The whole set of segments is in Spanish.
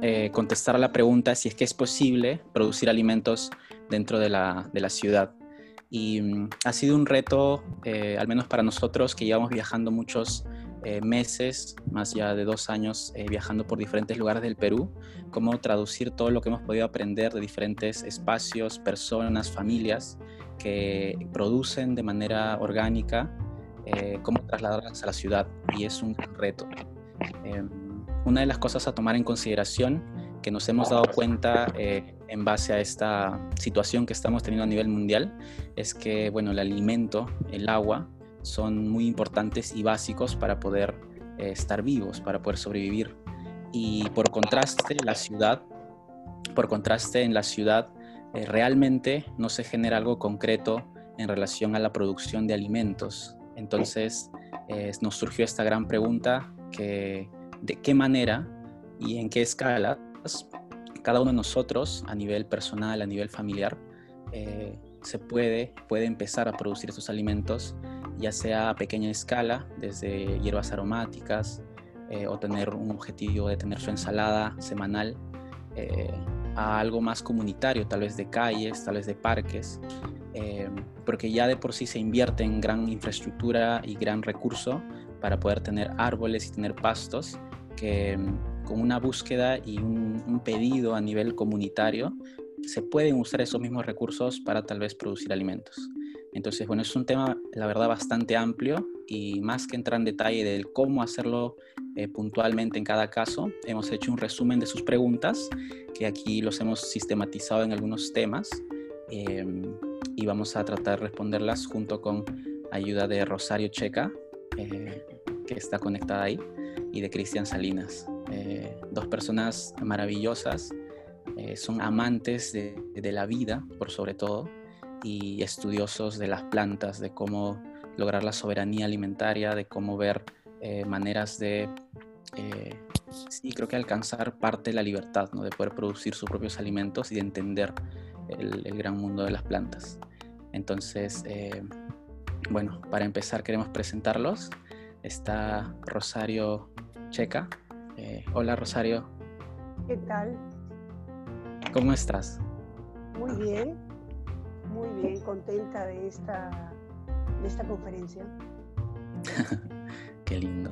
eh, contestar a la pregunta si es que es posible producir alimentos dentro de la, de la ciudad. Y mm, ha sido un reto, eh, al menos para nosotros que llevamos viajando muchos eh, meses, más ya de dos años, viajando por diferentes lugares del Perú, cómo traducir todo lo que hemos podido aprender de diferentes espacios, personas, familias que producen de manera orgánica, cómo trasladarlas a la ciudad. Y es un reto. Una de las cosas a tomar en consideración que nos hemos dado cuenta eh, en base a esta situación que estamos teniendo a nivel mundial es que, bueno, el alimento, el agua, son muy importantes y básicos para poder eh, estar vivos, para poder sobrevivir. Y por contraste, la ciudad, por contraste en la ciudad, eh, realmente no se genera algo concreto en relación a la producción de alimentos. Entonces, nos surgió esta gran pregunta que de qué manera y en qué escalas cada uno de nosotros a nivel personal, a nivel familiar, eh, se puede, puede empezar a producir estos alimentos, ya sea a pequeña escala, desde hierbas aromáticas, eh, o tener un objetivo de tener su ensalada semanal, eh, a algo más comunitario, tal vez de calles, tal vez de parques, porque ya de por sí se invierte en gran infraestructura y gran recurso para poder tener árboles y tener pastos que mm, con una búsqueda y un, pedido a nivel comunitario se pueden usar esos mismos recursos para tal vez producir alimentos. Entonces, bueno, es un tema, la verdad, bastante amplio y más que entrar en detalle del cómo hacerlo eh, puntualmente en cada caso, hemos hecho un resumen de sus preguntas, que aquí los hemos sistematizado en algunos temas em, y vamos a tratar de responderlas junto con ayuda de Rosario Checa, eh, que está conectada ahí y de Cristian Salinas. Eh, dos personas maravillosas, eh, son amantes de, la vida, por sobre todo, y estudiosos de las plantas, de cómo lograr la soberanía alimentaria, de cómo ver eh, maneras de, sí, creo que alcanzar parte de la libertad, ¿no? de poder producir sus propios alimentos y de entender el, el gran mundo de las plantas. Entonces, bueno, para empezar queremos presentarlos está Rosario Checa. Eh, hola Rosario. ¿Qué tal? ¿Cómo estás? Muy bien, muy bien, contenta de esta, de esta conferencia. Qué lindo.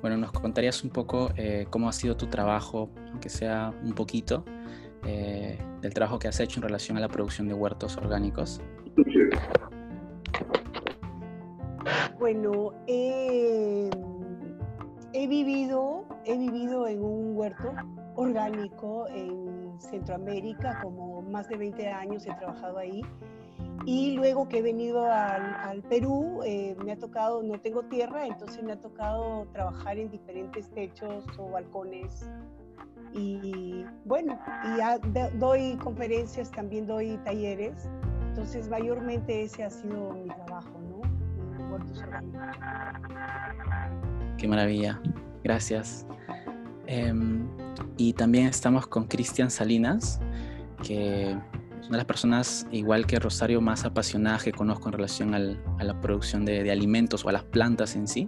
Bueno, ¿nos contarías un poco eh, cómo ha sido tu trabajo, aunque sea un poquito, eh, del trabajo que has hecho en relación a la producción de huertos orgánicos? Bueno, he vivido, he vivido en un huerto orgánico en Centroamérica, como más de 20 años he trabajado ahí. Y luego que he venido al, Perú, eh, me ha tocado, no tengo tierra, entonces me ha tocado trabajar en diferentes techos o balcones. Y bueno, y doy conferencias, también doy talleres. Entonces, mayormente ese ha sido mi trabajo, ¿no? Qué maravilla, gracias. Em, y también estamos con Cristian Salinas, que es una de las personas, igual que Rosario, más apasionadas que conozco en relación a la producción de, alimentos o a las plantas en sí.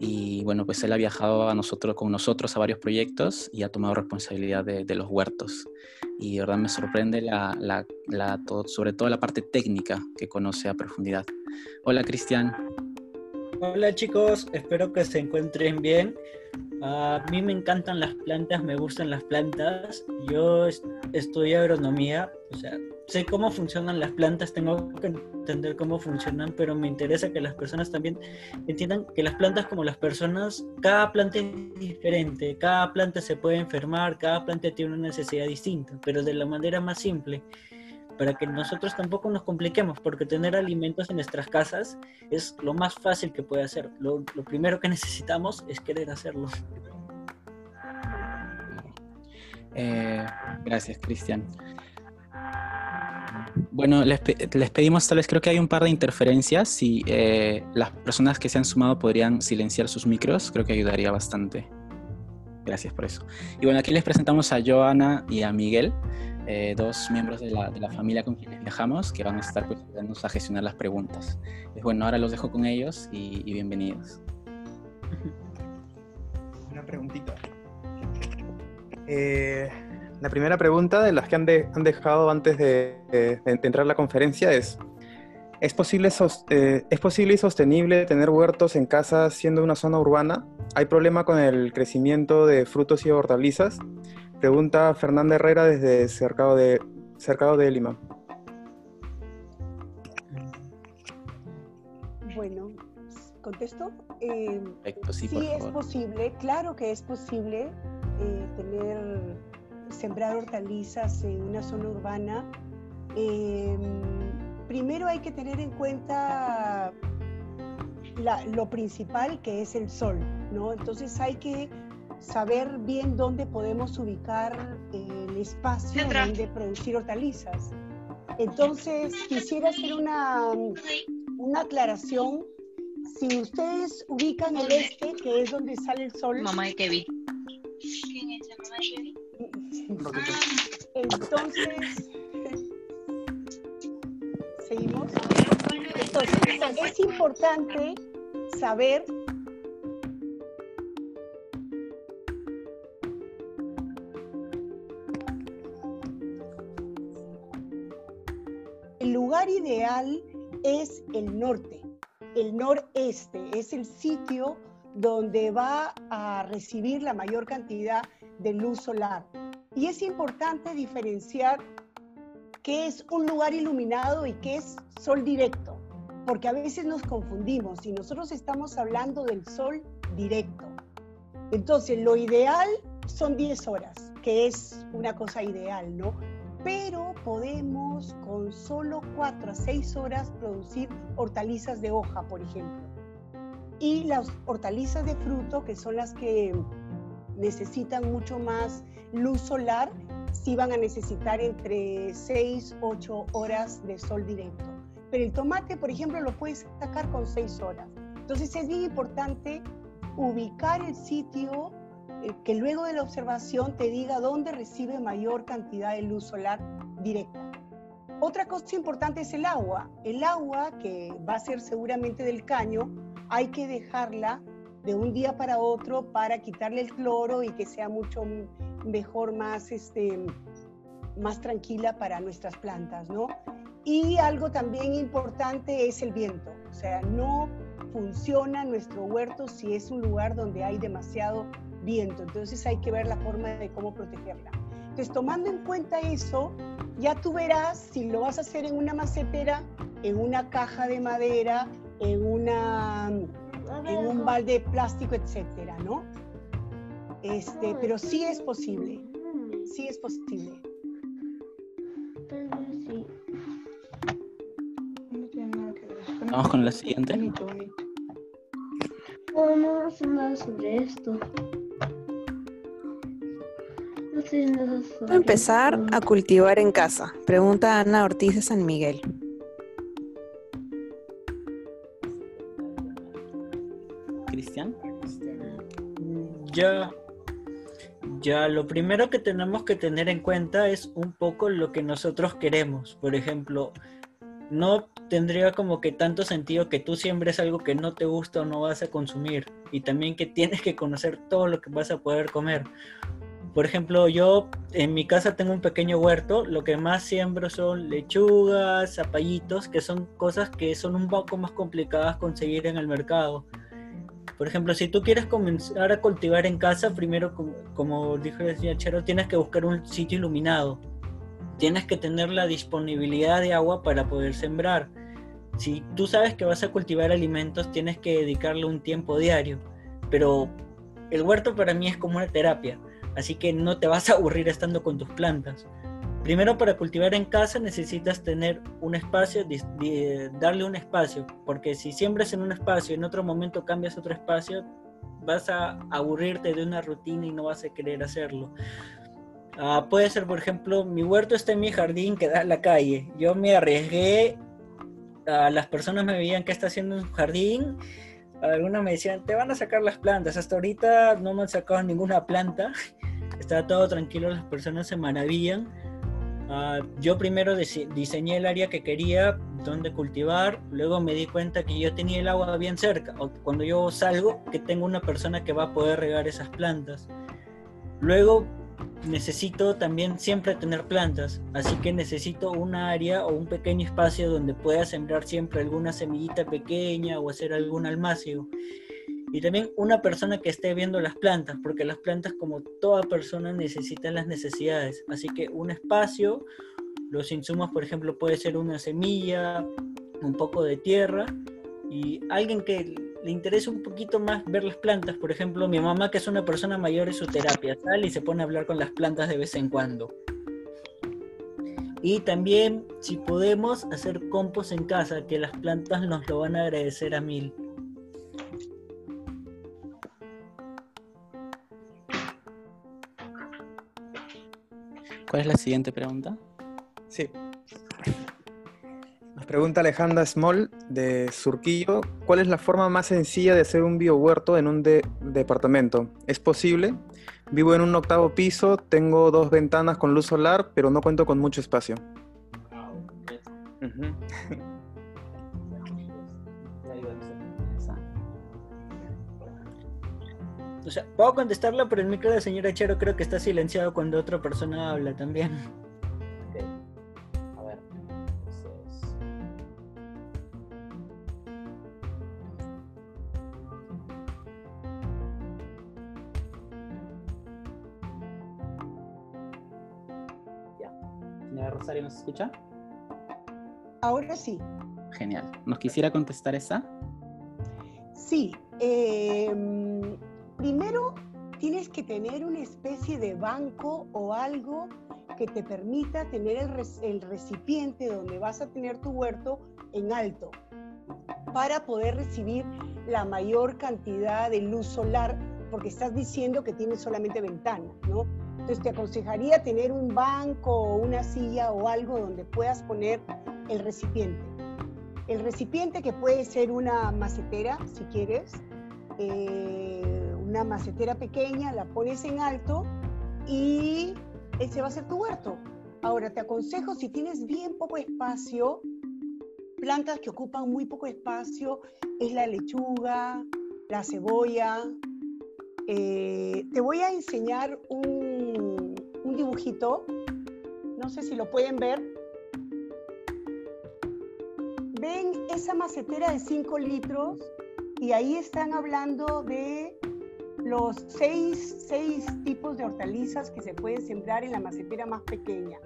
Y bueno, pues él ha viajado a nosotros, con nosotros a varios proyectos y ha tomado responsabilidad de, los huertos. Y de verdad me sorprende la, la, sobre todo la parte técnica que conoce a profundidad. Hola Cristian. Hola chicos, espero que se encuentren bien. A mí me encantan las plantas, me gustan las plantas. Yo estudio agronomía, o sea, sé cómo funcionan las plantas, tengo que entender cómo funcionan, pero me interesa que las personas también entiendan que las plantas como las personas, cada planta es diferente, cada planta se puede enfermar, cada planta tiene una necesidad distinta, pero de la manera más simple para que nosotros tampoco nos compliquemos, porque tener alimentos en nuestras casas es lo más fácil que puede hacer. Lo, primero que necesitamos es querer hacerlo. Eh, gracias, Cristian. Bueno, les, pedimos tal vez, creo que hay un par de interferencias. Si eh, las personas que se han sumado podrían silenciar sus micros, creo que ayudaría bastante. Gracias por eso. Y bueno, aquí les presentamos a Joana y a Miguel. Eh, dos miembros de la, de familia con quienes viajamos que van a estar pues, ayudándonos a gestionar las preguntas. Pues, bueno, ahora los dejo con ellos y, bienvenidos. Una preguntita. Eh, la primera pregunta de las que han, dejado antes de, entrar a la conferencia es, ¿es posible, eh, ¿es posible y sostenible tener huertos en casa siendo una zona urbana? ¿Hay problema con el crecimiento de frutos y hortalizas? Pregunta Fernanda Herrera desde Cercado de, Cercado de Lima. Bueno, ¿contesto? Eh, sí, es posible, claro que es posible eh, tener, sembrar hortalizas en una zona urbana. Em, primero hay que tener en cuenta lo principal que es el sol, ¿no? Entonces hay que saber bien dónde podemos ubicar el espacio donde producir hortalizas. Entonces quisiera hacer una, una aclaración. Si ustedes ubican el este, que es donde sale el sol. Mamá de Kevin. Entonces, es importante saber el lugar ideal es el norte, el noreste, es el sitio donde va a recibir la mayor cantidad de luz solar. Y es importante diferenciar qué es un lugar iluminado y qué es sol directo, porque a veces nos confundimos y nosotros estamos hablando del sol directo. Entonces, lo ideal son 10 horas, que es una cosa ideal, ¿no? pero podemos con solo 4 a 6 horas producir hortalizas de hoja, por ejemplo. Y las hortalizas de fruto, que son las que necesitan mucho más luz solar, sí van a necesitar entre 6, 8 horas de sol directo. Pero el tomate, por ejemplo, lo puedes sacar con 6 horas. Entonces es bien importante ubicar el sitio eh, que luego de la observación te diga dónde recibe mayor cantidad de luz solar directa. Otra cosa importante es el agua. El agua, que va a ser seguramente del caño, hay que dejarla de un día para otro para quitarle el cloro y que sea mucho mejor, más, este, más tranquila para nuestras plantas, ¿no? Y algo también importante es el viento. O sea, no funciona nuestro huerto si es un lugar donde hay demasiado viento. Entonces hay que ver la forma de cómo protegerla. Entonces, tomando en cuenta eso, ya tú verás si lo vas a hacer en una macetera, en una caja de madera, en, una, en un balde de plástico, etcétera, ¿no? Este, pero sí es posible, sí es posible. Vamos con la siguiente. Vamos a hablar sobre esto. Empezar a cultivar en casa. Pregunta Ana Ortiz de San Miguel. Cristian. Ya, ya, lo primero que tenemos que tener en cuenta es un poco lo que nosotros queremos. Por ejemplo, no tendría como que tanto sentido que tú siembres algo que no te gusta o no vas a consumir. Y también que tienes que conocer todo lo que vas a poder comer. Por ejemplo, yo en mi casa tengo un pequeño huerto, lo que más siembro son lechugas, zapallitos, que son cosas que son un poco más complicadas conseguir en el mercado. Por ejemplo, si tú quieres comenzar a cultivar en casa, primero, como, dijo el señor Chero, tienes que buscar un sitio iluminado. Tienes que tener la disponibilidad de agua para poder sembrar. Si tú sabes que vas a cultivar alimentos, tienes que dedicarle un tiempo diario. Pero el huerto para mí es como una terapia así que no te vas a aburrir estando con tus plantas. Primero para cultivar en casa necesitas tener un espacio, darle un espacio, porque si siembras en un espacio y en otro momento cambias otro espacio, vas a aburrirte de una rutina y no vas a querer hacerlo. Ah, puede ser, por ejemplo, mi huerto está en mi jardín que da a la calle. Yo me arriesgué, las personas me veían que está haciendo un jardín, algunos me decían, te van a sacar las plantas. Hasta ahorita no me han sacado ninguna planta estaba todo tranquilo, las personas se maravillan. Ah, yo primero diseñé el área que quería, donde cultivar, luego me di cuenta que yo tenía el agua bien cerca, o cuando yo salgo, que tengo una persona que va a poder regar esas plantas. Luego necesito también siempre tener plantas, así que necesito un área o un pequeño espacio donde pueda sembrar siempre alguna semillita pequeña o hacer algún almacio. Y también una persona que esté viendo las plantas, porque las plantas como toda persona necesitan las necesidades, así que un espacio, los insumos por ejemplo puede ser una semilla, un poco de tierra y alguien que le interesa un poquito más ver las plantas. Por ejemplo, mi mamá, que es una persona mayor, es su terapia, sale y se pone a hablar con las plantas de vez en cuando. Y también, si podemos, hacer compost en casa, que las plantas nos lo van a agradecer a mil. ¿Cuál es la siguiente pregunta? Sí. Nos pregunta Alejandra Small de Surquillo, ¿cuál es la forma más sencilla de hacer un biohuerto en un departamento? ¿Es posible? Vivo en un octavo piso, tengo dos ventanas con luz solar, pero no cuento con mucho espacio. O sea, puedo contestarla, pero el micro de señora Chero creo que está silenciado cuando otra persona habla también. Rosario, ¿nos escucha? Ahora sí. Genial. ¿Nos quisiera contestar esa? Sí. Em, primero, tienes que tener una especie de banco o algo que te permita tener el, recipiente donde vas a tener tu huerto en alto para poder recibir la mayor cantidad de luz solar, porque estás diciendo que tienes solamente ventana, ¿no? Entonces te aconsejaría tener un banco o una silla o algo donde puedas poner el recipiente. El recipiente que puede ser una macetera, si quieres, eh, una macetera pequeña, la pones en alto y ese va a ser tu huerto. Ahora te aconsejo si tienes bien poco espacio, plantas que ocupan muy poco espacio, es la lechuga, la cebolla. Eh, te voy a enseñar un dibujito, no sé si lo pueden ver. Ven esa macetera de 5 litros y ahí están hablando de los seis, seis tipos de hortalizas que se pueden sembrar en la macetera más pequeña,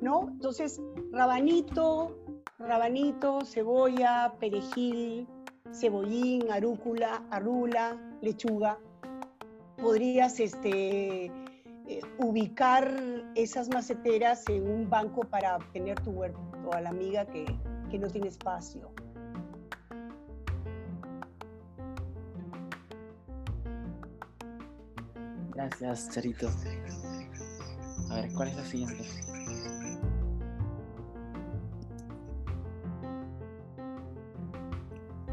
¿no? Entonces, rabanito, rabanito, cebolla, perejil, cebollín, arúcula, arula, lechuga. Podrías este, eh, ubicar esas maceteras en un banco para tener tu huerto a la amiga que, que no tiene espacio. Gracias, Charito. A ver, ¿cuál es la siguiente?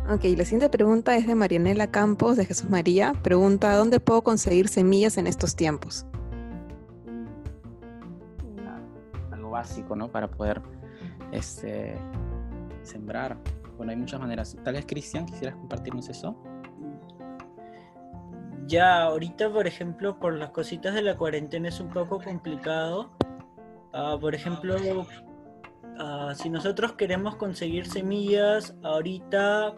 Ok, la siguiente pregunta es de Marianela Campos, de Jesús María. Pregunta, ¿dónde puedo conseguir semillas en estos tiempos? básico, ¿no? Para poder este, sembrar. Bueno, hay muchas maneras. Tal vez, Cristian, quisieras compartirnos eso. Ya, ahorita, por ejemplo, por las cositas de la cuarentena es un poco complicado. Ah, por ejemplo, ah, si nosotros queremos conseguir semillas, ahorita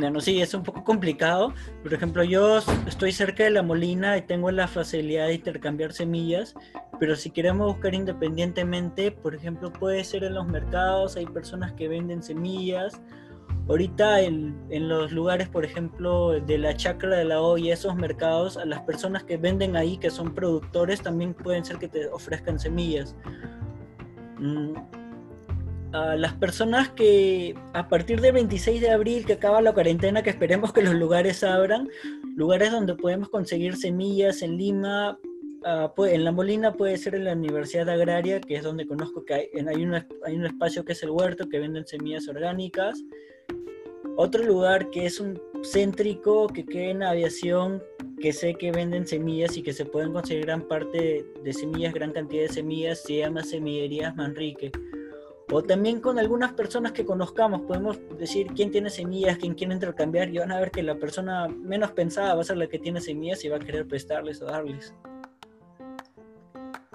bueno, sí, es un poco complicado. Por ejemplo, yo estoy cerca de la molina y tengo la facilidad de intercambiar semillas, pero si queremos buscar independientemente, por ejemplo, puede ser en los mercados, hay personas que venden semillas. Ahorita en, en los lugares, por ejemplo, de la chacra de la olla, esos mercados, a las personas que venden ahí, que son productores, también pueden ser que te ofrezcan semillas. Mm, a las personas que a partir del 26 de abril que acaba la cuarentena, que esperemos que los lugares abran, lugares donde podemos conseguir semillas en Lima, uh, en La Molina puede ser en la Universidad Agraria, que es donde conozco que hay, hay, un, hay un espacio que es el huerto, que venden semillas orgánicas. Otro lugar que es un céntrico, que queda en aviación, que sé que venden semillas y que se pueden conseguir gran parte de semillas, gran cantidad de semillas, se llama Semillerías Manrique o también con algunas personas que conozcamos, podemos decir quién tiene semillas, quién quiere intercambiar, y van a ver que la persona menos pensada va a ser la que tiene semillas y va a querer prestarles o darles.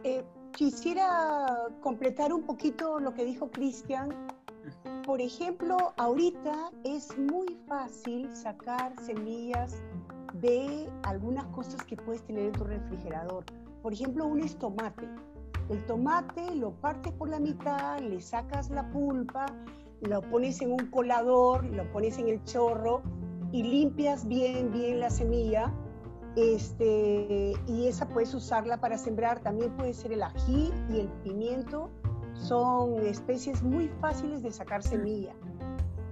Eh, quisiera completar un poquito lo que dijo Cristian. Por ejemplo, ahorita es muy fácil sacar semillas de algunas cosas que puedes tener en tu refrigerador. Por ejemplo, un es tomate. El tomate lo partes por la mitad, le sacas la pulpa, lo pones en un colador, lo pones en el chorro y limpias bien, bien la semilla. Este, y esa puedes usarla para sembrar. También puede ser el ají y el pimiento. Son especies muy fáciles de sacar semilla.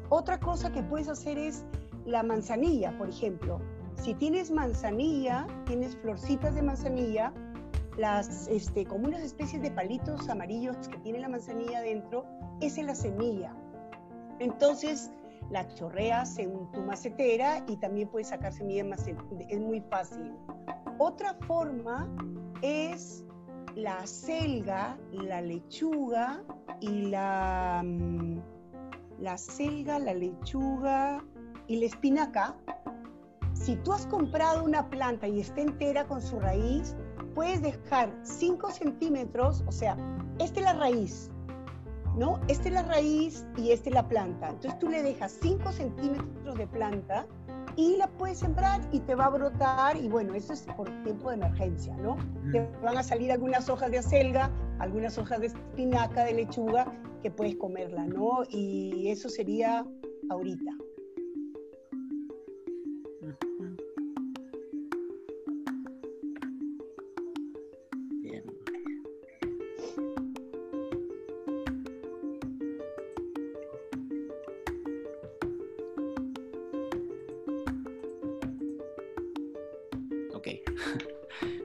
Otra cosa que puedes hacer es la manzanilla, por ejemplo. Si tienes manzanilla, tienes florcitas de manzanilla, las, este, como unas especies de palitos amarillos que tiene la manzanilla dentro, esa es la semilla. Entonces, la chorreas en tu macetera y también puedes sacar semilla macetera, es muy fácil. Otra forma es la selga, la lechuga y la, mm, la selga, la lechuga y la espinaca si tú has comprado una planta y está entera con su raíz, puedes dejar 5 centímetros, o sea, esta es la raíz, ¿no? Esta es la raíz y esta es la planta. Entonces tú le dejas 5 centímetros de planta y la puedes sembrar y te va a brotar y bueno, eso es por tiempo de emergencia, ¿no? Te van a salir algunas hojas de acelga, algunas hojas de espinaca, de lechuga, que puedes comerla, ¿no? Y eso sería ahorita.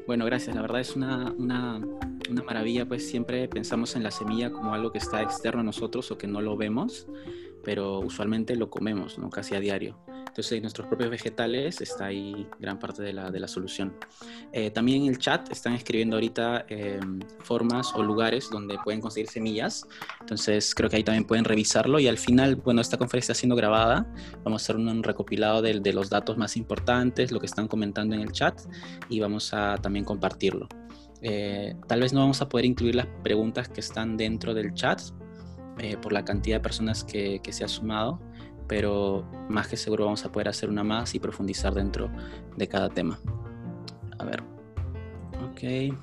Bueno, gracias. La verdad es una, una, una, maravilla, pues siempre pensamos en la semilla como algo que está externo a nosotros o que no lo vemos, pero usualmente lo comemos, ¿no? Casi a diario. Entonces, en nuestros propios vegetales está ahí gran parte de la, de la solución. Eh, también en el chat están escribiendo ahorita eh, formas o lugares donde pueden conseguir semillas. Entonces, creo que ahí también pueden revisarlo. Y al final, bueno, esta conferencia está siendo grabada. Vamos a hacer un, recopilado de, de, los datos más importantes, lo que están comentando en el chat, y vamos a también compartirlo. Eh, tal vez no vamos a poder incluir las preguntas que están dentro del chat por la cantidad de personas que, que se ha sumado pero más que seguro vamos a poder hacer una más y profundizar dentro de cada tema. A ver. Ok.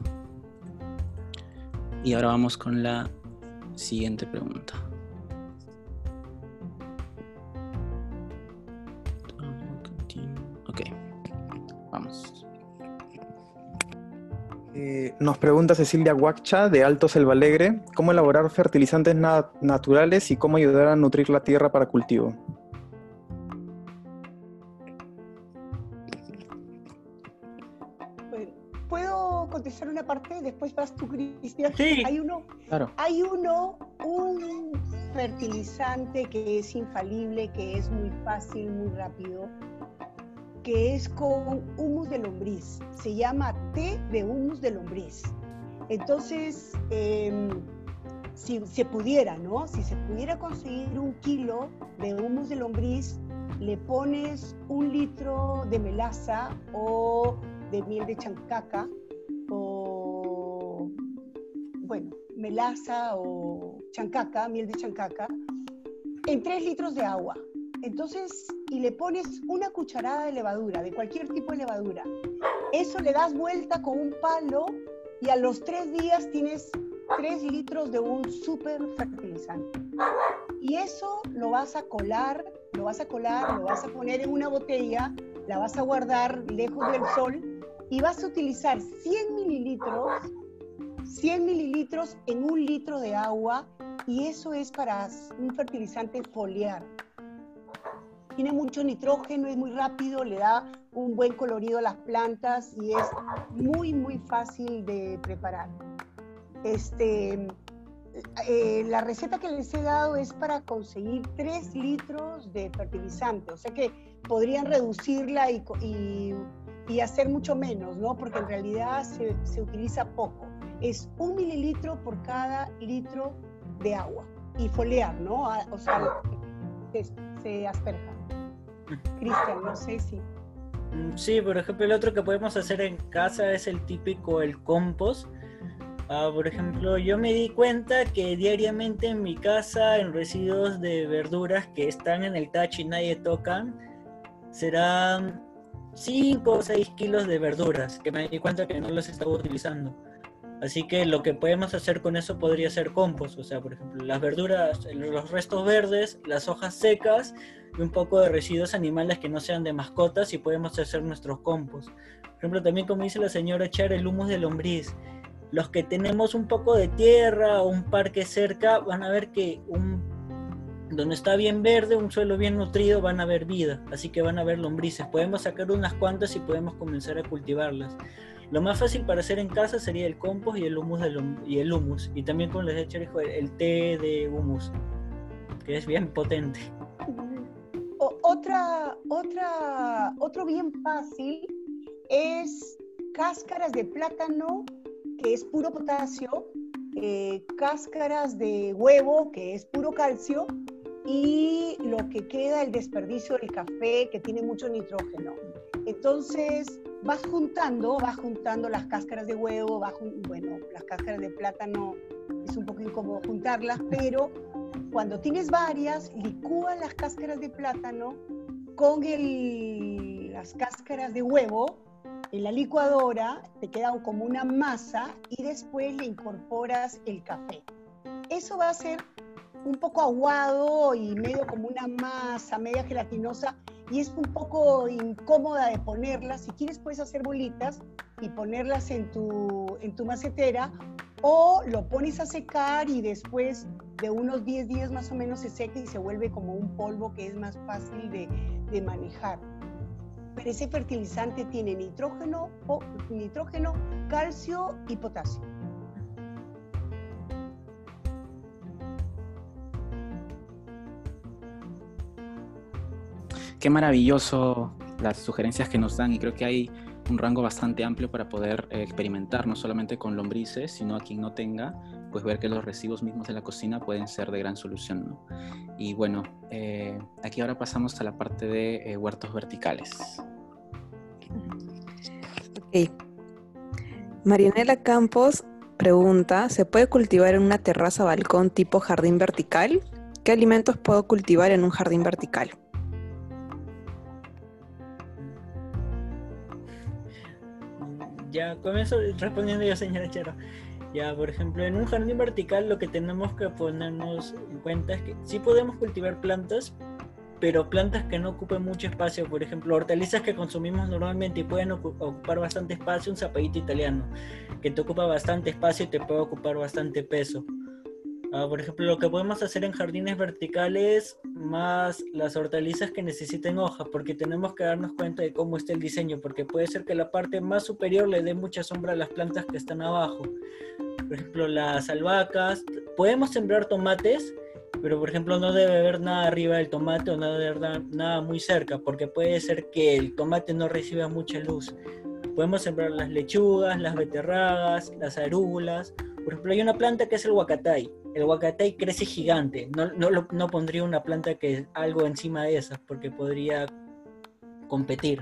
Y ahora vamos con la siguiente pregunta. Ok. Vamos. Eh, nos pregunta Cecilia Huacha de Alto Selva Alegre, ¿cómo elaborar fertilizantes naturales y cómo ayudar a nutrir la tierra para cultivo? ¿Puedo contestar una parte? Después vas tú, Cristian. Sí. Hay uno, claro. hay uno, un fertilizante que es infalible, que es muy fácil, muy rápido, que es con humus de lombriz. Se llama té de humus de lombriz. Entonces, eh, si se pudiera, ¿no? Si se pudiera conseguir un kilo de humus de lombriz, le pones un litro de melaza o de miel de chancaca o, bueno, melaza o chancaca, miel de chancaca, en tres litros de agua. Entonces, y le pones una cucharada de levadura, de cualquier tipo de levadura. Eso le das vuelta con un palo y a los tres días tienes tres litros de un súper fertilizante. Y eso lo vas a colar, lo vas a colar, lo vas a poner en una botella, la vas a guardar lejos del sol y vas a utilizar 100 mililitros, 100 mililitros en un litro de agua y eso es para un fertilizante foliar tiene mucho nitrógeno, es muy rápido, le da un buen colorido a las plantas y es muy, muy fácil de preparar. Este, eh, la receta que les he dado es para conseguir 3 litros de fertilizante, o sea que podrían reducirla y, y, hacer mucho menos, ¿no? Porque en realidad se, se, utiliza poco. Es un mililitro por cada litro de agua y foliar, ¿no? O sea, se, se asperja. Cristian, no sé si. Sí, por ejemplo, el otro que podemos hacer en casa es el típico, el compost, Ah, por ejemplo, yo me di cuenta que diariamente en mi casa, en residuos de verduras que están en el tacho y nadie tocan, serán 5 o 6 kilos de verduras, que me di cuenta que no los estaba utilizando. Así que lo que podemos hacer con eso podría ser compost, o sea, por ejemplo, las verduras, los restos verdes, las hojas secas y un poco de residuos animales que no sean de mascotas y podemos hacer nuestros compost. Por ejemplo, también como dice la señora, echar el humus de lombriz. Los que tenemos un poco de tierra o un parque cerca van a ver que un, donde está bien verde, un suelo bien nutrido, van a haber vida, así que van a haber lombrices. Podemos sacar unas cuantas y podemos comenzar a cultivarlas. Lo más fácil para hacer en casa sería el compost y el humus, y, el humus. y también como les he dicho, el té de humus, que es bien potente. Otra, otra, otro bien fácil es cáscaras de plátano, que es puro potasio, eh, cáscaras de huevo, que es puro calcio, y lo que queda, el desperdicio del café, que tiene mucho nitrógeno. Entonces, vas juntando, vas juntando las cáscaras de huevo, bueno, las cáscaras de plátano es un poco incómodo juntarlas, pero cuando tienes varias, licúa las cáscaras de plátano con las cáscaras de huevo en la licuadora, te queda como una masa y después le incorporas el café. Eso va a ser un poco aguado y medio como una masa, media gelatinosa, y es un poco incómoda de ponerlas. Si quieres puedes hacer bolitas y ponerlas en tu, en tu macetera o lo pones a secar y después de unos 10 días más o menos se seca y se vuelve como un polvo que es más fácil de, de manejar. Pero ese fertilizante tiene nitrógeno, o, nitrógeno, calcio y potasio. qué maravilloso las sugerencias que nos dan y creo que hay un rango bastante amplio para poder eh, experimentar, no solamente con lombrices, sino a quien no tenga, pues ver que los residuos mismos de la cocina pueden ser de gran solución. ¿no? Y bueno, eh, aquí ahora pasamos a la parte de eh, huertos verticales. Ok. Marianela Campos pregunta, ¿se puede cultivar en una terraza balcón tipo jardín vertical? ¿Qué alimentos puedo cultivar en un jardín vertical? Ya comienzo respondiendo yo, señora Chero. Ya, por ejemplo, en un jardín vertical lo que tenemos que ponernos en cuenta es que sí podemos cultivar plantas, pero plantas que no ocupen mucho espacio. Por ejemplo, hortalizas que consumimos normalmente y pueden ocupar bastante espacio, un zapallito italiano, que te ocupa bastante espacio y te puede ocupar bastante peso. Ah, por ejemplo, lo que podemos hacer en jardines verticales, más las hortalizas que necesiten hojas, porque tenemos que darnos cuenta de cómo está el diseño, porque puede ser que la parte más superior le dé mucha sombra a las plantas que están abajo. Por ejemplo, las albahacas, podemos sembrar tomates, pero por ejemplo no debe haber nada arriba del tomate o nada muy cerca, porque puede ser que el tomate no reciba mucha luz. Podemos sembrar las lechugas, las beterragas, las arúgulas. Por ejemplo, hay una planta que es el huacatay el huacatay crece gigante. No, no, pondría una planta que algo encima de esas porque podría competir.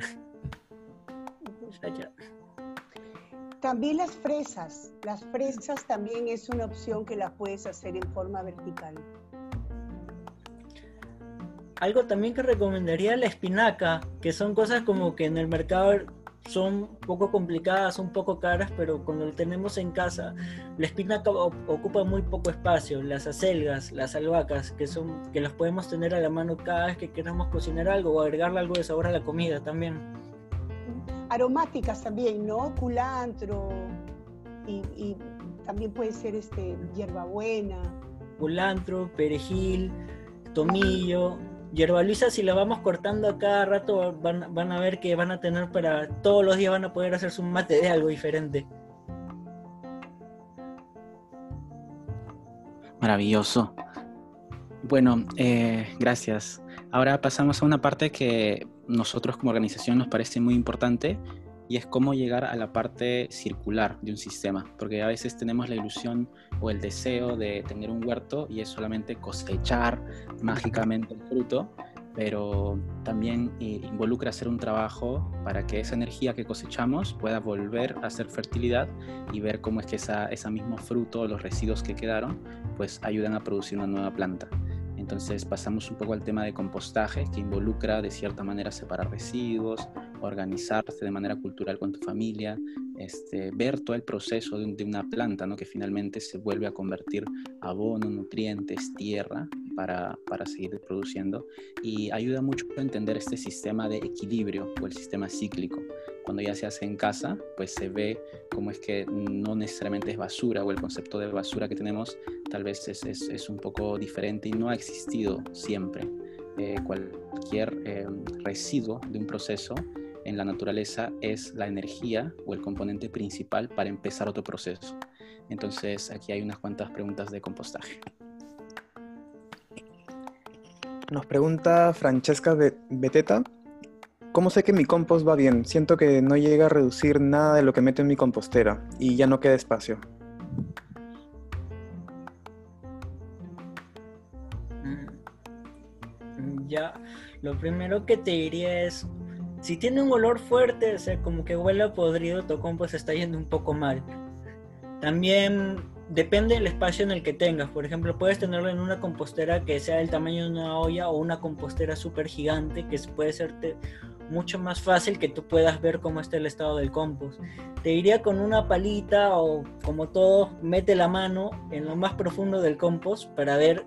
También las fresas. Las fresas también es una opción que las puedes hacer en forma vertical. Algo también que recomendaría la espinaca, que son cosas como que en el mercado son un poco complicadas, un poco caras, pero cuando lo tenemos en casa, la espinaca ocupa muy poco espacio, las acelgas, las albahacas, que son que las podemos tener a la mano cada vez que queramos cocinar algo o agregarle algo de sabor a la comida también. Aromáticas también, ¿no? Culantro y, también puede ser este hierbabuena. Culantro, perejil, tomillo, Yerba Luisa, si la vamos cortando a cada rato, van, a ver que van a tener para todos los días van a poder hacerse un mate de algo diferente. Maravilloso. Bueno, eh, gracias. Ahora pasamos a una parte que nosotros como organización nos parece muy importante y es cómo llegar a la parte circular de un sistema, porque a veces tenemos la ilusión o el deseo de tener un huerto y es solamente cosechar mágicamente el fruto, pero también eh, involucra hacer un trabajo para que esa energía que cosechamos pueda volver a ser fertilidad y ver cómo es que esa, ese mismo fruto, los residuos que quedaron, pues ayudan a producir una nueva planta. Entonces pasamos un poco al tema de compostaje, que involucra de cierta manera separar residuos, organizarse de manera cultural con tu familia, este, ver todo el proceso de, una planta, ¿no? que finalmente se vuelve a convertir abono, nutrientes, tierra, para, para, seguir produciendo. Y ayuda mucho a entender este sistema de equilibrio o el sistema cíclico. Cuando ya se hace en casa, pues se ve cómo es que no necesariamente es basura o el concepto de basura que tenemos tal vez es, es, es un poco diferente y no ha existido siempre. Eh, cualquier eh, residuo de un proceso en la naturaleza es la energía o el componente principal para empezar otro proceso. Entonces aquí hay unas cuantas preguntas de compostaje. Nos pregunta Francesca Beteta, ¿cómo sé que mi compost va bien? Siento que no llega a reducir nada de lo que meto en mi compostera y ya no queda espacio. Mm, ya, lo primero que te diría es si tiene un olor fuerte, o sea, como que huele podrido, tu compost está yendo un poco mal. También depende del espacio en el que tengas. Por ejemplo, puedes tenerlo en una compostera que sea del tamaño de una olla o una compostera súper gigante que puede serte mucho más fácil que tú puedas ver cómo está el estado del compost. Te diría con una palita o como todo, mete la mano en lo más profundo del compost para ver,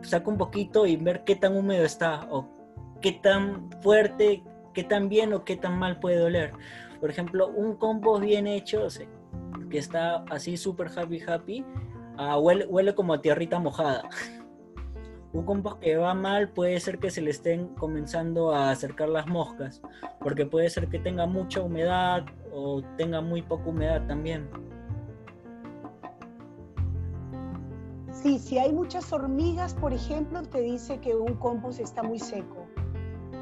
saca un poquito y ver qué tan húmedo está o qué tan fuerte, qué tan bien o qué tan mal puede oler. Por ejemplo, un compost bien hecho, que está así súper happy happy, ah, huele, huele como a tierrita mojada. Un compost que va mal puede ser que se le estén comenzando a acercar las moscas, porque puede ser que tenga mucha humedad o tenga muy poca humedad también. Sí, si hay muchas hormigas, por ejemplo, te dice que un compost está muy seco.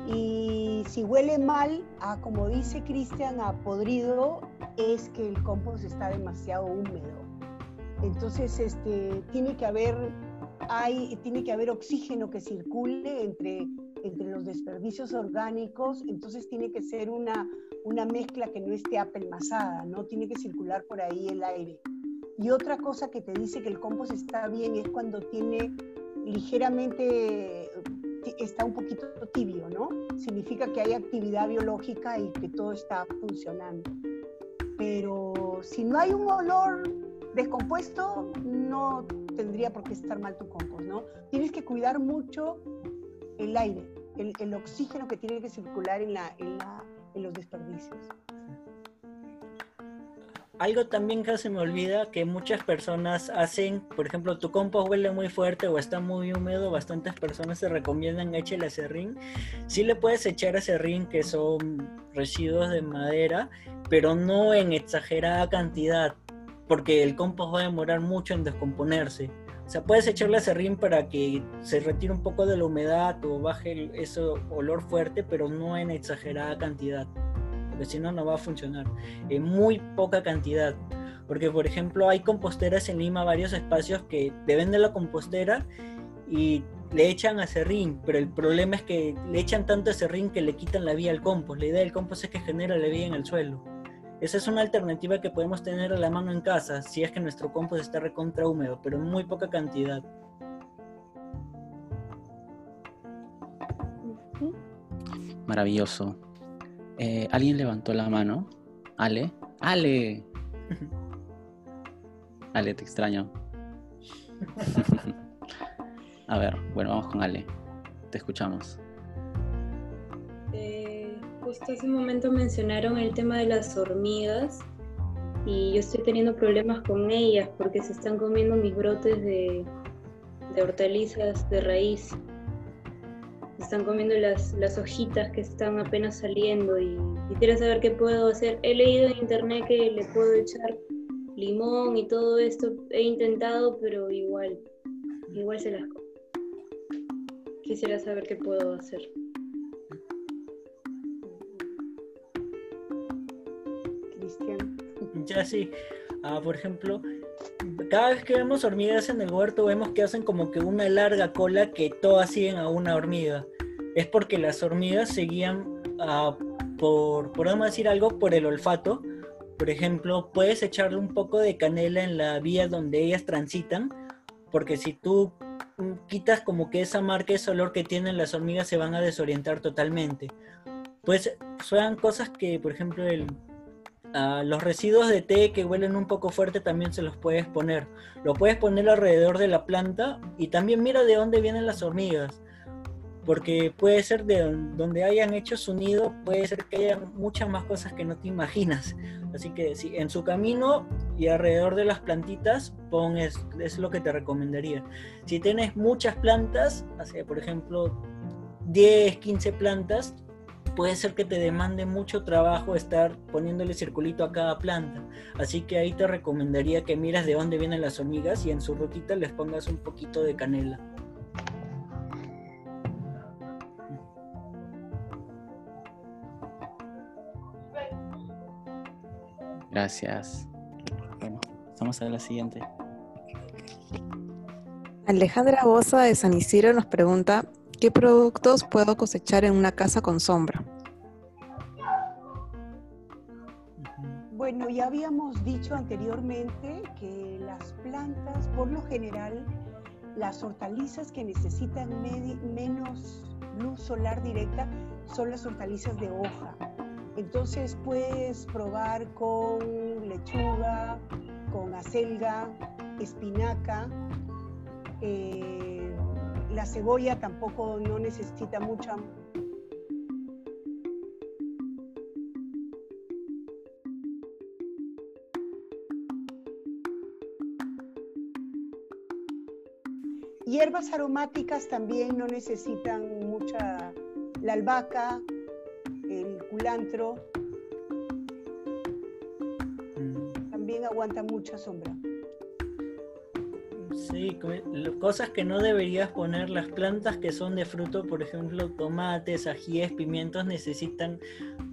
Y si huele mal, a, como dice Cristian, a podrido, es que el compost está demasiado húmedo. Entonces, este, tiene que haber, hay, tiene que haber oxígeno que circule entre, entre los desperdicios orgánicos. Entonces, tiene que ser una, una mezcla que no esté apelmazada, ¿no? Tiene que circular por ahí el aire. Y otra cosa que te dice que el compost está bien es cuando tiene ligeramente está un poquito tibio, ¿no? Significa que hay actividad biológica y que todo está funcionando. Pero si no hay un olor descompuesto, no tendría por qué estar mal tu compost, ¿no? Tienes que cuidar mucho el aire, el, oxígeno que tiene que circular en, la, en los desperdicios algo también que se me olvida que muchas personas hacen, por ejemplo, tu compost huele muy fuerte o está muy húmedo, bastantes personas se recomiendan échale serrín. Sí le puedes echar a serrín que son residuos de madera, pero no en exagerada cantidad, porque el compost va a demorar mucho en descomponerse. O sea, puedes echarle serrín para que se retire un poco de la humedad o baje ese olor fuerte, pero no en exagerada cantidad porque si no, no va a funcionar. En muy poca cantidad. Porque, por ejemplo, hay composteras en Lima, varios espacios que te venden la compostera y le echan acerrín, pero el problema es que le echan tanto acerrín que le quitan la vía al compost. La idea del compost es que genera la vía en el suelo. Esa es una alternativa que podemos tener a la mano en casa si es que nuestro compost está recontra húmedo, pero en muy poca cantidad. Maravilloso. Eh, alguien levantó la mano. Ale. Ale. Ale, te extraño. A ver, bueno, vamos con Ale. Te escuchamos. Eh, justo hace un momento mencionaron el tema de las hormigas y yo estoy teniendo problemas con ellas porque se están comiendo mis brotes de, de hortalizas de raíz están comiendo las, las hojitas que están apenas saliendo y quisiera saber qué puedo hacer. He leído en internet que le puedo echar limón y todo esto. He intentado, pero igual, igual se las Quisiera saber qué puedo hacer. Cristian. Ya sí. Ah, por ejemplo, cada vez que vemos hormigas en el huerto vemos que hacen como que una larga cola que todas siguen a una hormiga. es porque las hormigas seguían uh, por, podemos decir algo, por el olfato. Por ejemplo, puedes echarle un poco de canela en la vía donde ellas transitan, porque si tú quitas como que esa marca, ese olor que tienen las hormigas, se van a desorientar totalmente. Pues son cosas que, por ejemplo, el, los residuos de té que huelen un poco fuerte también se los puedes poner. Lo puedes poner alrededor de la planta y también mira de dónde vienen las hormigas. Porque puede ser de donde hayan hecho su nido, puede ser que haya muchas más cosas que no te imaginas. Así que si en su camino y alrededor de las plantitas, pon es, lo que te recomendaría. Si tienes muchas plantas, por ejemplo 10, 15 plantas, puede ser que te demande mucho trabajo estar poniéndole circulito a cada planta. Así que ahí te recomendaría que miras de dónde vienen las hormigas y en su rutita les pongas un poquito de canela. Gracias. Bueno, vamos a la siguiente. Alejandra Bosa de San Isidro nos pregunta, ¿Qué productos puedo cosechar en una casa con sombra? Bueno, ya habíamos dicho anteriormente que las plantas, por lo general, las hortalizas que necesitan menos luz solar directa son las hortalizas de hoja. Entonces puedes probar con lechuga, con acelga, espinaca. Eh, la cebolla tampoco no necesita mucha Hierbas aromáticas también no necesitan mucha, la albahaca, el culantro, mm. también aguanta mucha sombra. Sí, cosas que no deberías poner, las plantas que son de fruto, por ejemplo, tomates, ajíes, pimientos, necesitan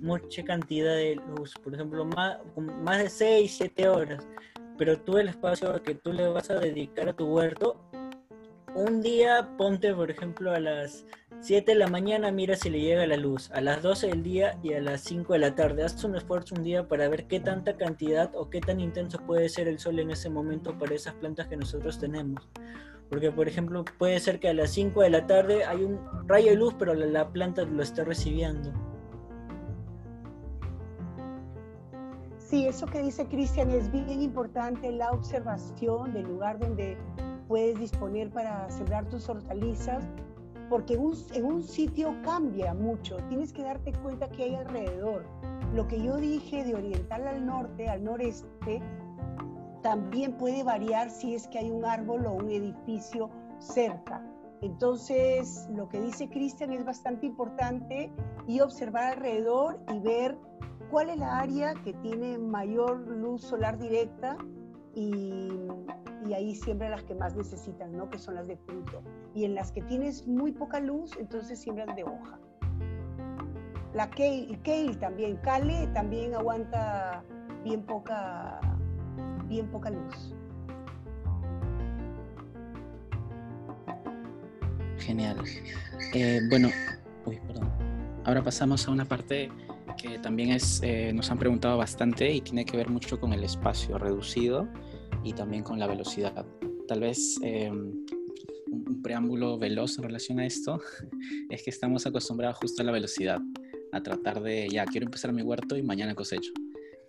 mucha cantidad de luz, por ejemplo, más, más de 6, 7 horas. Pero tú el espacio que tú le vas a dedicar a tu huerto, un día ponte, por ejemplo, a las 7 de la mañana, mira si le llega la luz. A las 12 del día y a las 5 de la tarde. Haz un esfuerzo un día para ver qué tanta cantidad o qué tan intenso puede ser el sol en ese momento para esas plantas que nosotros tenemos. Porque, por ejemplo, puede ser que a las 5 de la tarde hay un rayo de luz, pero la, planta lo esté recibiendo. Sí, eso que dice Cristian es bien importante, la observación del lugar donde puedes disponer para sembrar tus hortalizas porque en un sitio cambia mucho, tienes que darte cuenta que hay alrededor. Lo que yo dije de oriental al norte, al noreste, también puede variar si es que hay un árbol o un edificio cerca. Entonces, lo que dice Cristian es bastante importante y observar alrededor y ver cuál es la área que tiene mayor luz solar directa y ahí siembra las que más necesitan, ¿no? Que son las de fruto. Y en las que tienes muy poca luz, entonces siembras de hoja. La kale, kale también, kale también aguanta bien poca, bien poca luz. Genial. Eh, bueno, uy, perdón. Ahora pasamos a una parte que también es, eh, nos han preguntado bastante y tiene que ver mucho con el espacio reducido y también con la velocidad. Tal vez em, un, preámbulo veloz en relación a esto es que estamos acostumbrados justo a la velocidad, a tratar de, ya, quiero empezar mi huerto y mañana cosecho.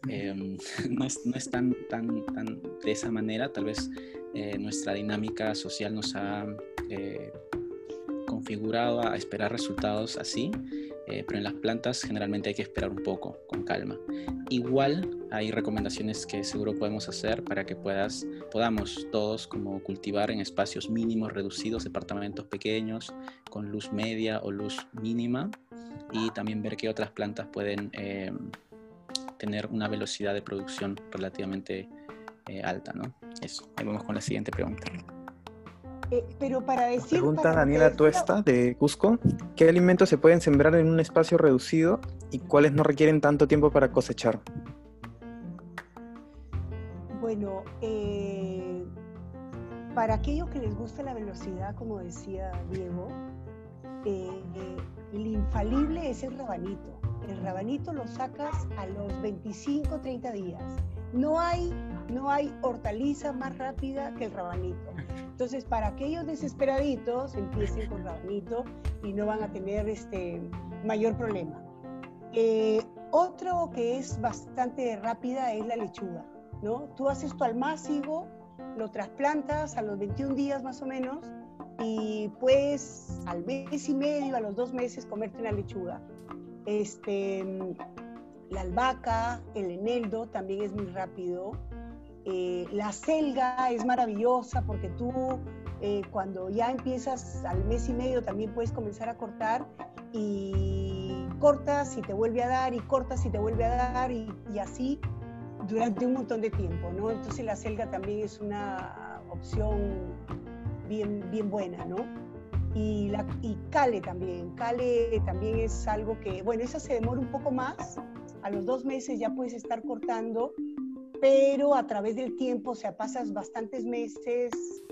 Em, no, es, no es, tan, tan, tan de esa manera, tal vez eh, nuestra dinámica social nos ha eh, configurado a esperar resultados así eh, pero en las plantas generalmente hay que esperar un poco, con calma. Igual hay recomendaciones que seguro podemos hacer para que puedas, podamos todos como cultivar en espacios mínimos, reducidos, departamentos pequeños, con luz media o luz mínima, y también ver qué otras plantas pueden eh, tener una velocidad de producción relativamente eh, alta, ¿no? Eso, ahí vamos con la siguiente pregunta. Eh, pero para decir... Pregunta Daniela Tuesta de Cusco. ¿Qué alimentos se pueden sembrar en un espacio reducido y cuáles no requieren tanto tiempo para cosechar? Bueno, eh, para aquellos que les gusta la velocidad, como decía Diego, eh, el infalible es el rabanito. El rabanito lo sacas a los 25, 30 días. No hay, no hay hortaliza más rápida que el rabanito. Entonces, para aquellos desesperaditos, empiecen con rabanito y no van a tener este mayor problema. Eh, otro que es bastante rápida es la lechuga, ¿no? Tú haces tu almácigo, lo trasplantas a los 21 días más o menos y puedes al mes y medio, a los dos meses, comerte una lechuga. Este, la albahaca, el eneldo también es muy rápido. Eh, la selga es maravillosa porque tú eh, cuando ya empiezas al mes y medio también puedes comenzar a cortar y cortas y te vuelve a dar y cortas y te vuelve a dar y, y así durante un montón de tiempo, ¿no? Entonces la selga también es una opción bien, bien buena, ¿no? Y, la, y Cale también, Cale también es algo que, bueno, esa se demora un poco más, a los dos meses ya puedes estar cortando, pero a través del tiempo, o sea, pasas bastantes meses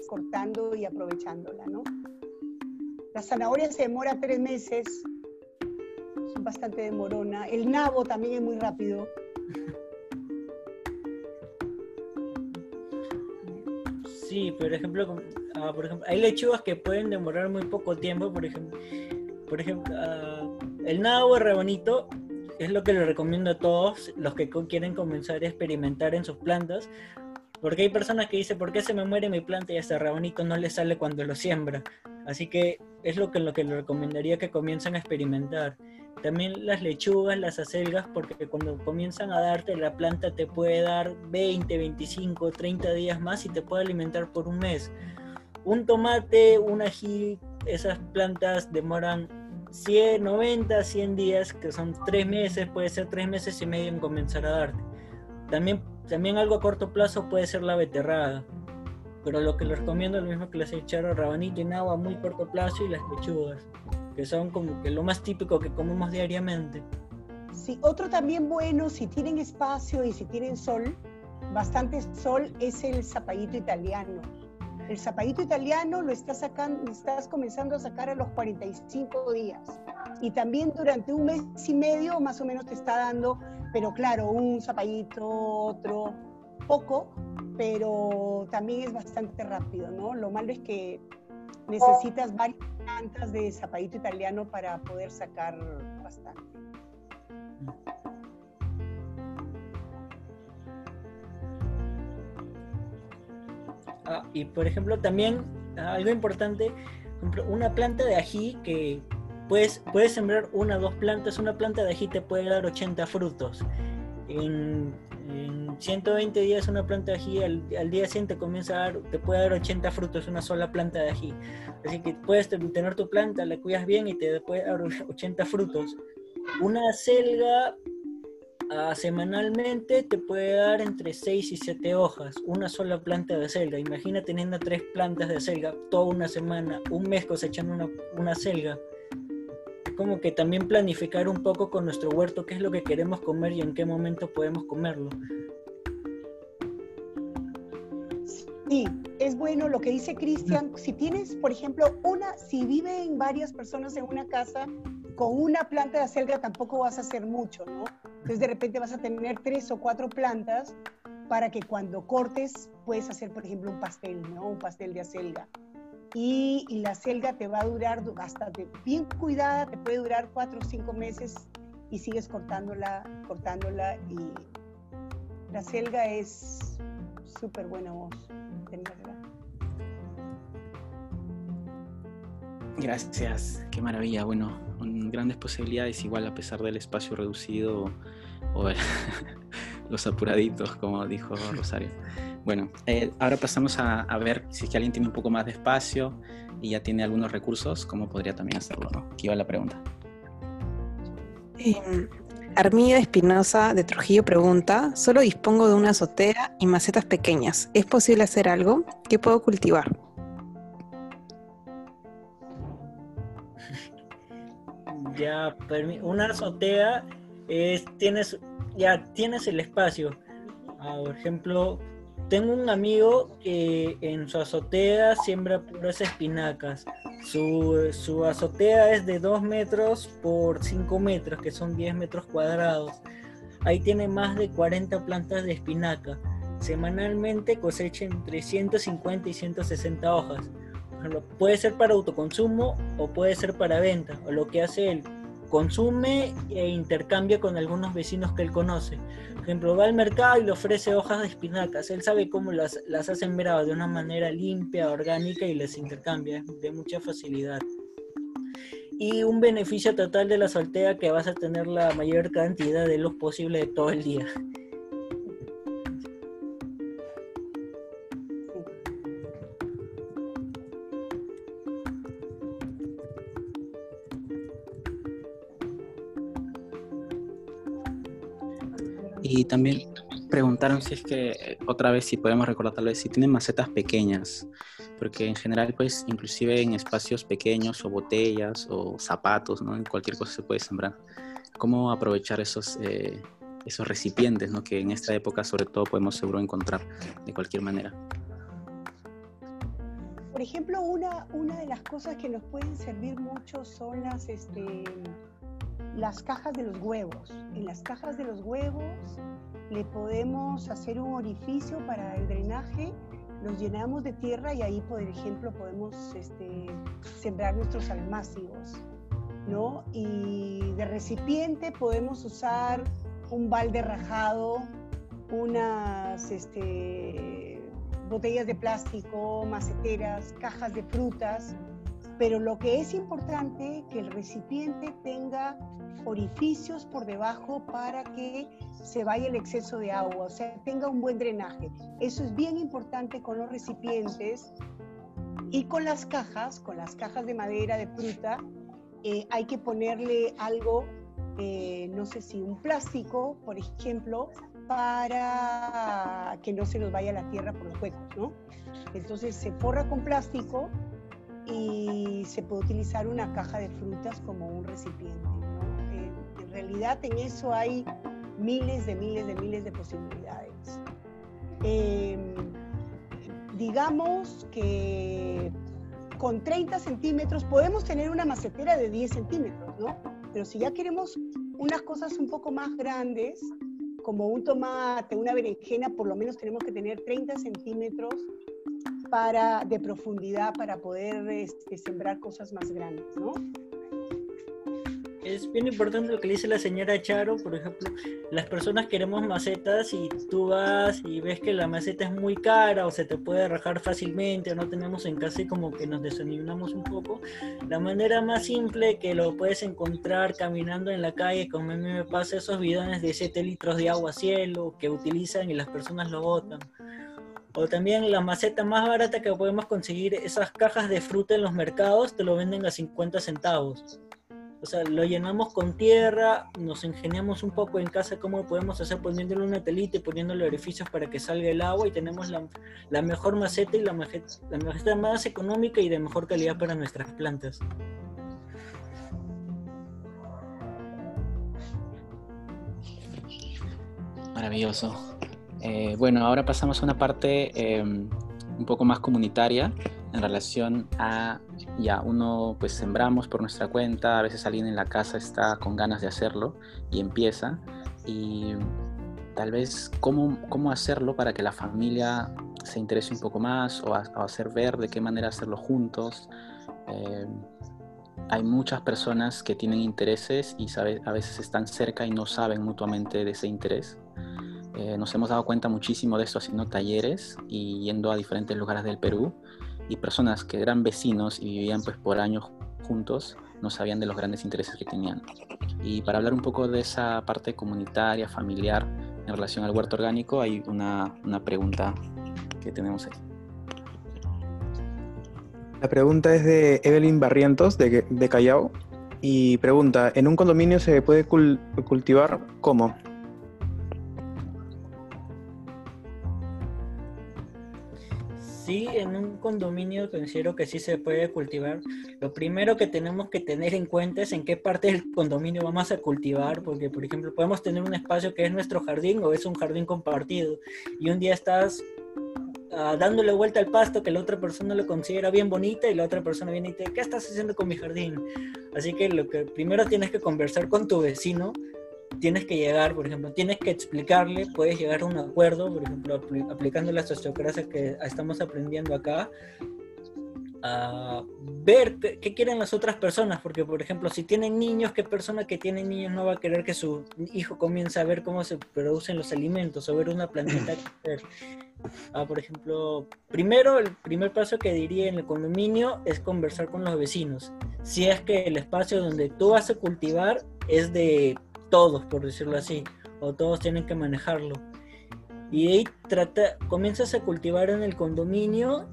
cortando y aprovechándola, ¿no? La zanahoria se demora tres meses, es bastante demorona. El nabo también es muy rápido. Sí, por ejemplo, ah, por ejemplo, hay lechugas que pueden demorar muy poco tiempo, por ejemplo, por ejemplo, ah, el nabo bonito, es lo que le recomiendo a todos los que quieren comenzar a experimentar en sus plantas, porque hay personas que dicen, ¿por qué se me muere mi planta y ese rabanito no le sale cuando lo siembra? Así que es lo que, lo que le recomendaría que comiencen a experimentar. También las lechugas, las acelgas, porque cuando comienzan a darte la planta te puede dar 20, 25, 30 días más y te puede alimentar por un mes. Un tomate, un ají, esas plantas demoran 100, 90, 100 días, que son 3 meses, puede ser 3 meses y medio en comenzar a darte. También, también algo a corto plazo puede ser la beterraga, pero lo que les recomiendo es lo mismo que les he echado rabanito y agua a muy corto plazo y las lechugas que son como que lo más típico que comemos diariamente. Sí, otro también bueno, si tienen espacio y si tienen sol, bastante sol, es el zapallito italiano. El zapallito italiano lo estás, sacando, estás comenzando a sacar a los 45 días. Y también durante un mes y medio más o menos te está dando, pero claro, un zapallito, otro, poco, pero también es bastante rápido, ¿no? Lo malo es que necesitas varias plantas de zapallito italiano para poder sacar bastante. Ah, y por ejemplo también ah, algo importante, una planta de ají que puedes, puedes sembrar una o dos plantas, una planta de ají te puede dar 80 frutos. En 120 días una planta de ají, al, día siguiente comienza a dar, te puede dar 80 frutos una sola planta de ají. Así que puedes tener tu planta, la cuidas bien y te puede dar 80 frutos. Una selga ah, semanalmente te puede dar entre 6 y 7 hojas, una sola planta de selga. Imagina teniendo tres plantas de selga toda una semana, un mes cosechando una, una selga como que también planificar un poco con nuestro huerto qué es lo que queremos comer y en qué momento podemos comerlo. Sí, es bueno lo que dice Cristian. Si tienes, por ejemplo, una, si viven varias personas en una casa, con una planta de acelga tampoco vas a hacer mucho, ¿no? Entonces de repente vas a tener tres o cuatro plantas para que cuando cortes puedes hacer, por ejemplo, un pastel, ¿no? Un pastel de acelga y, la selga te va a durar hasta bien cuidada, te puede durar cuatro o cinco meses y sigues cortándola, cortándola y la selga es súper buena voz, tenerla. Gracias, qué maravilla. Bueno, grandes posibilidades, igual a pesar del espacio reducido o los apuraditos, como dijo Rosario. Bueno, eh, ahora pasamos a, ver si es que alguien tiene un poco más de espacio y ya tiene algunos recursos, cómo podría también hacerlo, ¿no? Aquí va la pregunta. Eh, Armida Espinosa de Trujillo pregunta, solo dispongo de una azotea y macetas pequeñas. ¿Es posible hacer algo? ¿Qué puedo cultivar? Ya, una azotea es, tienes, ya tienes el espacio. Ah, por ejemplo, tengo un amigo que en su azotea siembra puras espinacas. Su, su azotea es de 2 metros por 5 metros, que son 10 metros cuadrados. Ahí tiene más de 40 plantas de espinaca. Semanalmente cosecha entre 150 y 160 hojas. puede ser para autoconsumo o puede ser para venta. O lo que hace él, consume e intercambia con algunos vecinos que él conoce. Por ejemplo, va al mercado y le ofrece hojas de espinacas. Él sabe cómo las, las ha sembrado de una manera limpia, orgánica y les intercambia de mucha facilidad. Y un beneficio total de la soltea que vas a tener la mayor cantidad de luz posible de todo el día. Y también preguntaron si es que, otra vez, si podemos recordar tal vez, si tienen macetas pequeñas, porque en general, pues, inclusive en espacios pequeños o botellas o zapatos, ¿no? En cualquier cosa se puede sembrar. ¿Cómo aprovechar esos, eh, esos recipientes, ¿no? Que en esta época, sobre todo, podemos seguro encontrar de cualquier manera. Por ejemplo, una, una de las cosas que nos pueden servir mucho son las, este, las cajas de los huevos. En las cajas de los huevos le podemos hacer un orificio para el drenaje, los llenamos de tierra y ahí, por ejemplo, podemos este, sembrar nuestros almácigos. ¿no? Y de recipiente podemos usar un balde rajado, unas este, botellas de plástico, maceteras, cajas de frutas pero lo que es importante que el recipiente tenga orificios por debajo para que se vaya el exceso de agua, o sea, tenga un buen drenaje. Eso es bien importante con los recipientes y con las cajas, con las cajas de madera, de fruta, eh, hay que ponerle algo, eh, no sé si un plástico, por ejemplo, para que no se nos vaya la tierra por los huecos, ¿no? Entonces se forra con plástico y se puede utilizar una caja de frutas como un recipiente. En, realidad en eso hay miles de miles de miles de posibilidades. Em, digamos que con 30 centímetros podemos tener una macetera de 10 centímetros, ¿no? Pero si ya queremos unas cosas un poco más grandes, como un tomate, una berenjena, por lo menos tenemos que tener 30 centímetros para, de profundidad para poder este, sembrar cosas más grandes, ¿no? Es bien importante lo que dice la señora Charo, por ejemplo, las personas queremos macetas y tú vas y ves que la maceta es muy cara o se te puede rajar fácilmente o no tenemos en casa y como que nos desanimamos un poco. La manera más simple que lo puedes encontrar caminando en la calle, como a mí me pasa esos bidones de 7 litros de agua a cielo que utilizan y las personas lo botan o también la maceta más barata que podemos conseguir, esas cajas de fruta en los mercados, te lo venden a 50 centavos. O sea, lo llenamos con tierra, nos ingeniamos un poco en casa cómo podemos hacer poniéndole una telita y poniéndole orificios para que salga el agua y tenemos la, la mejor maceta y la la maceta más económica y de mejor calidad para nuestras plantas. Maravilloso. Eh, bueno, ahora pasamos a una parte em, un poco más comunitaria en relación a, ya, uno pues sembramos por nuestra cuenta, a veces alguien en la casa está con ganas de hacerlo y empieza, y tal vez cómo, cómo hacerlo para que la familia se interese un poco más o, hacer ver de qué manera hacerlo juntos. Em, hay muchas personas que tienen intereses y a veces están cerca y no saben mutuamente de ese interés. Eh, nos hemos dado cuenta muchísimo de esto haciendo talleres y yendo a diferentes lugares del Perú y personas que eran vecinos y vivían pues por años juntos no sabían de los grandes intereses que tenían. Y para hablar un poco de esa parte comunitaria, familiar en relación al huerto orgánico, hay una, una pregunta que tenemos aquí. La pregunta es de Evelyn Barrientos de, de Callao y pregunta, ¿en un condominio se puede cultivar cómo? Sí, en un condominio considero que sí se puede cultivar. Lo primero que tenemos que tener en cuenta es en qué parte del condominio vamos a cultivar, porque por ejemplo podemos tener un espacio que es nuestro jardín o es un jardín compartido y un día estás ah, dándole vuelta al pasto que la otra persona lo considera bien bonita y la otra persona viene y te ¿qué estás haciendo con mi jardín? Así que lo que primero tienes que conversar con tu vecino, tienes que llegar, por ejemplo, tienes que explicarle, puedes llegar a un acuerdo, por ejemplo, aplicando la sociocracia que estamos aprendiendo acá, a ver qué quieren las otras personas, porque por ejemplo, si tienen niños, ¿qué persona que tiene niños no va a querer que su hijo comience a ver cómo se producen los alimentos o ver una plantita ah, por ejemplo, primero, el primer paso que diría en el condominio es conversar con los vecinos. Si es que el espacio donde tú vas a cultivar es de todos, por decirlo así, o todos tienen que manejarlo. Y ahí trata, comienzas a cultivar en el condominio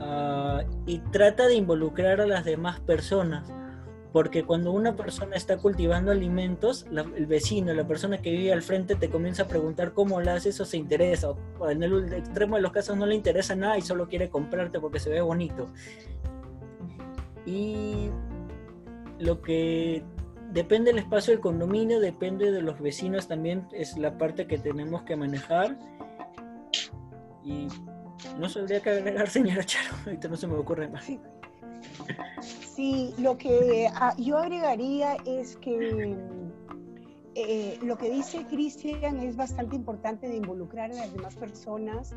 Ah, y trata de involucrar a las demás personas. Porque cuando una persona está cultivando alimentos, el vecino, la persona que vive al frente te comienza a preguntar cómo lo haces o se interesa. O en el extremo de los casos no le interesa nada y solo quiere comprarte porque se ve bonito. Y lo que depende del espacio del condominio, depende de los vecinos también, es la parte que tenemos que manejar. Y no sabría que agregar, señora Charo. Ahorita no se me ocurre más. Sí, lo que ah, yo agregaría es que eh, lo que dice Cristian es bastante importante de involucrar a las demás personas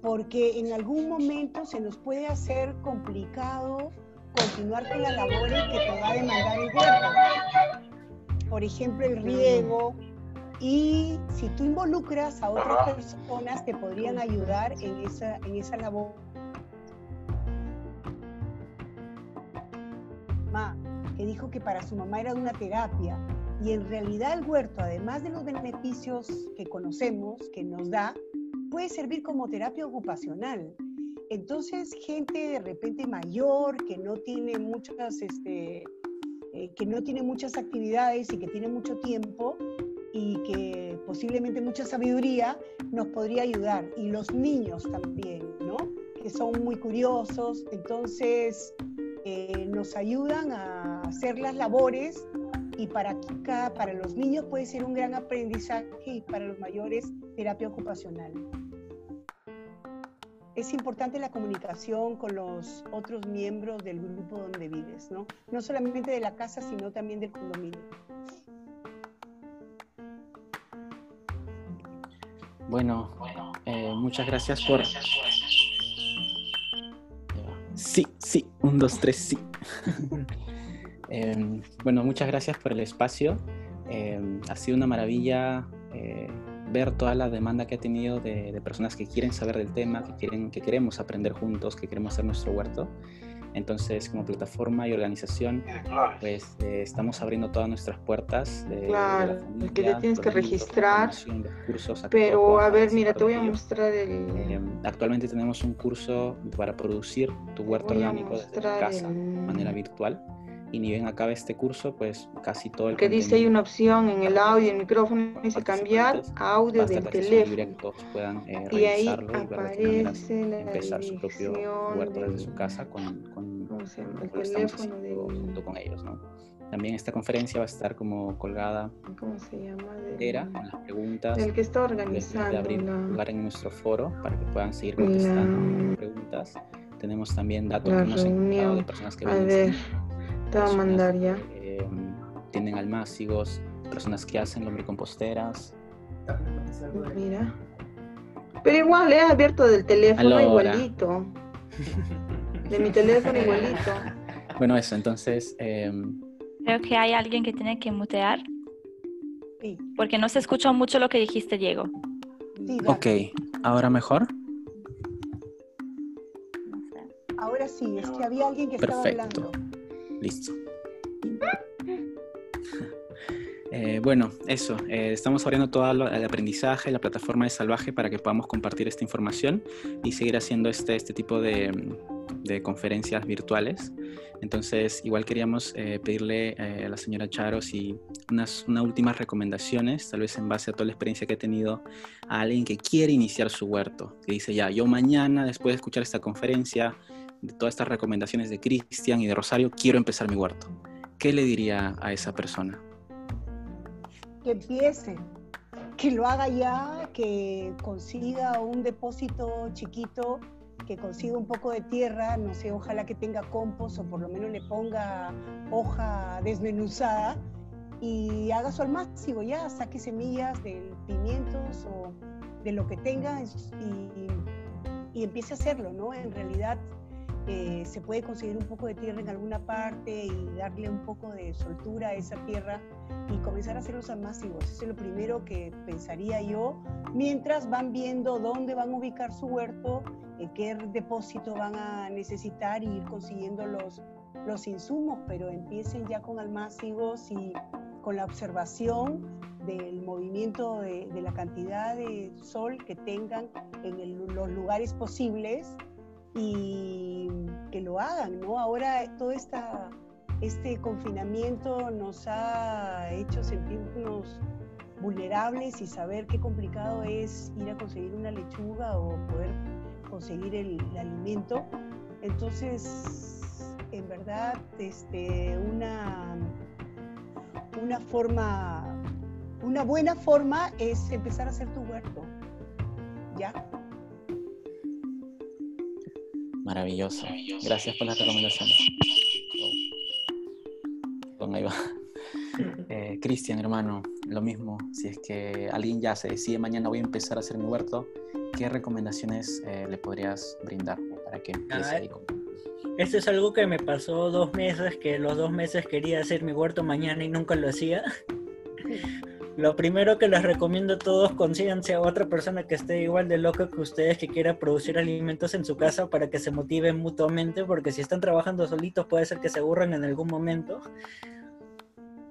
porque en algún momento se nos puede hacer complicado continuar con las labores que te va a demandar el huerto. Por ejemplo, el riego, y si tú involucras a otras personas, te podrían ayudar en esa, en esa labor. que dijo que para su mamá era una terapia. Y en realidad el huerto, además de los beneficios que conocemos, que nos da, puede servir como terapia ocupacional. Entonces, gente de repente mayor, que no tiene muchas, este, eh, que no tiene muchas actividades y que tiene mucho tiempo, y que posiblemente mucha sabiduría nos podría ayudar. Y los niños también, ¿no? Que son muy curiosos, entonces eh, nos ayudan a hacer las labores y para, para los niños puede ser un gran aprendizaje y para los mayores terapia ocupacional. Es importante la comunicación con los otros miembros del grupo donde vives, ¿no? No solamente de la casa, sino también del condominio. Bueno, eh, muchas gracias por... Sí, sí, un, dos, tres, sí. Em, bueno, muchas gracias por el espacio. Em, ha sido una maravilla eh, ver toda la demanda que ha tenido de, de, personas que quieren saber del tema, que, quieren, que queremos aprender juntos, que queremos hacer nuestro huerto. Entonces, como plataforma y organización, pues eh, estamos abriendo todas nuestras puertas. De, claro, el que te tienes que registrar. pero, a ver, mira, te voy a mostrar el... Eh, actualmente tenemos un curso para producir tu huerto orgánico desde casa, de manera virtual y ni bien acabe este curso, pues casi todo el que dice hay una opción en el audio, el micrófono, dice cambiar audio del teléfono. todos puedan eh, y ahí aparece la empezar su propio huerto desde su casa con, con el teléfono junto con ellos, ¿no? También esta conferencia va a estar como colgada ¿Cómo se llama? con las preguntas. El que está organizando. De abrir lugar en nuestro foro para que puedan seguir contestando preguntas. Tenemos también datos que hemos encontrado de personas que vienen te va a mandar ya. Em, tienen almácigos, personas que hacen lombricomposteras. Mira. Pero igual, he abierto del teléfono igualito. De mi teléfono igualito. Bueno, eso, entonces. Em, Creo que hay alguien que tiene que mutear. Porque no se escuchó mucho lo que dijiste, Diego. ok, ¿ahora mejor? Ahora sí, es que había alguien que estaba hablando. Listo. Eh, bueno, eso, eh, estamos abriendo todo el aprendizaje, la plataforma de Salvaje para que podamos compartir esta información y seguir haciendo este, este tipo de, conferencias virtuales. Entonces, igual queríamos eh, pedirle a la señora Charo si unas, unas últimas recomendaciones, tal vez en base a toda la experiencia que ha tenido a alguien que quiere iniciar su huerto, que dice ya, yo mañana, después de escuchar esta conferencia, de todas estas recomendaciones de Cristian y de Rosario, quiero empezar mi huerto. ¿Qué le diría a esa persona? Que empiece, que lo haga ya, que consiga un depósito chiquito, que consiga un poco de tierra, no sé, ojalá que tenga compost o por lo menos le ponga hoja desmenuzada y haga su almácigo ya, saque semillas de pimientos o de lo que tenga y empiece a hacerlo, ¿no? En realidad eh, se puede conseguir un poco de tierra en alguna parte y darle un poco de soltura a esa tierra y comenzar a hacer los almácigos. Eso es lo primero que pensaría yo, mientras van viendo dónde van a ubicar su huerto, en qué depósito van a necesitar y ir consiguiendo los, los insumos, pero empiecen ya con almácigos y con la observación del movimiento de, la cantidad de sol que tengan en los lugares posibles y que lo hagan, ¿no? Ahora todo esta, este confinamiento nos ha hecho sentirnos vulnerables y saber qué complicado es ir a conseguir una lechuga o poder conseguir el, alimento. Entonces, en verdad, este, una una forma, una buena forma es empezar a hacer tu huerto. ¿Ya? Maravilloso. Gracias por las recomendaciones. ahí va. Eh, Cristian, hermano, lo mismo. Si es que alguien ya se decide mañana voy a empezar a hacer mi huerto, ¿qué recomendaciones eh, le podrías brindar para que empiece ahí con... Esto es algo que me pasó dos meses, que los dos meses quería hacer mi huerto mañana y nunca lo hacía. Lo primero que les recomiendo a todos, consíganse a otra persona que esté igual de loca que ustedes, que quiera producir alimentos en su casa para que se motiven mutuamente, porque si están trabajando solitos puede ser que se aburran en algún momento.